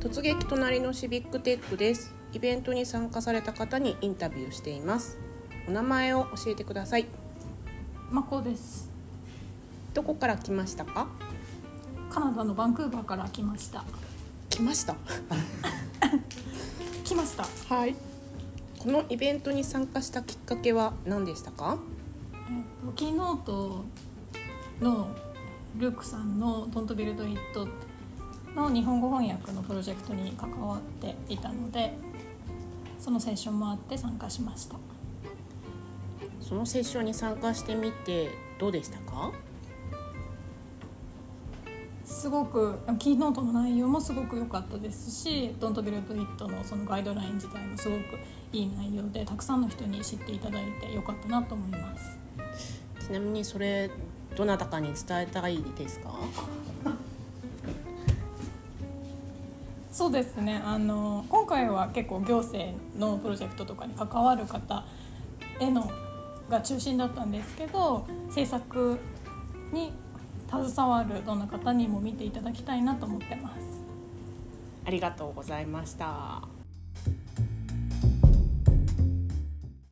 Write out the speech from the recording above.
突撃隣のシビックテックです。イベントに参加された方にインタビューしています。お名前を教えてください。まこです。どこから来ましたか？カナダのバンクーバーから来ました。来ました？来ました。はい。このイベントに参加したきっかけは何でしたか？えっとキーノートのルークさんの「Don't Build It」の日本語翻訳のプロジェクトに関わっていたのでそのセッションもあって参加しました。そのセッションに参加してみてどうでしたか？すごくキーノートの内容もすごく良かったですし「Don't Build It の」そのガイドライン自体もすごくいい内容でたくさんの人に知っていただいて良かったなと思います。ちなみにそれどなたかに伝えたいですか？そうですねあの今回は結構行政のプロジェクトとかに関わる方へのが中心だったんですけど制作に携わるどんな方にも見ていただきたいなと思ってます。ありがとうございました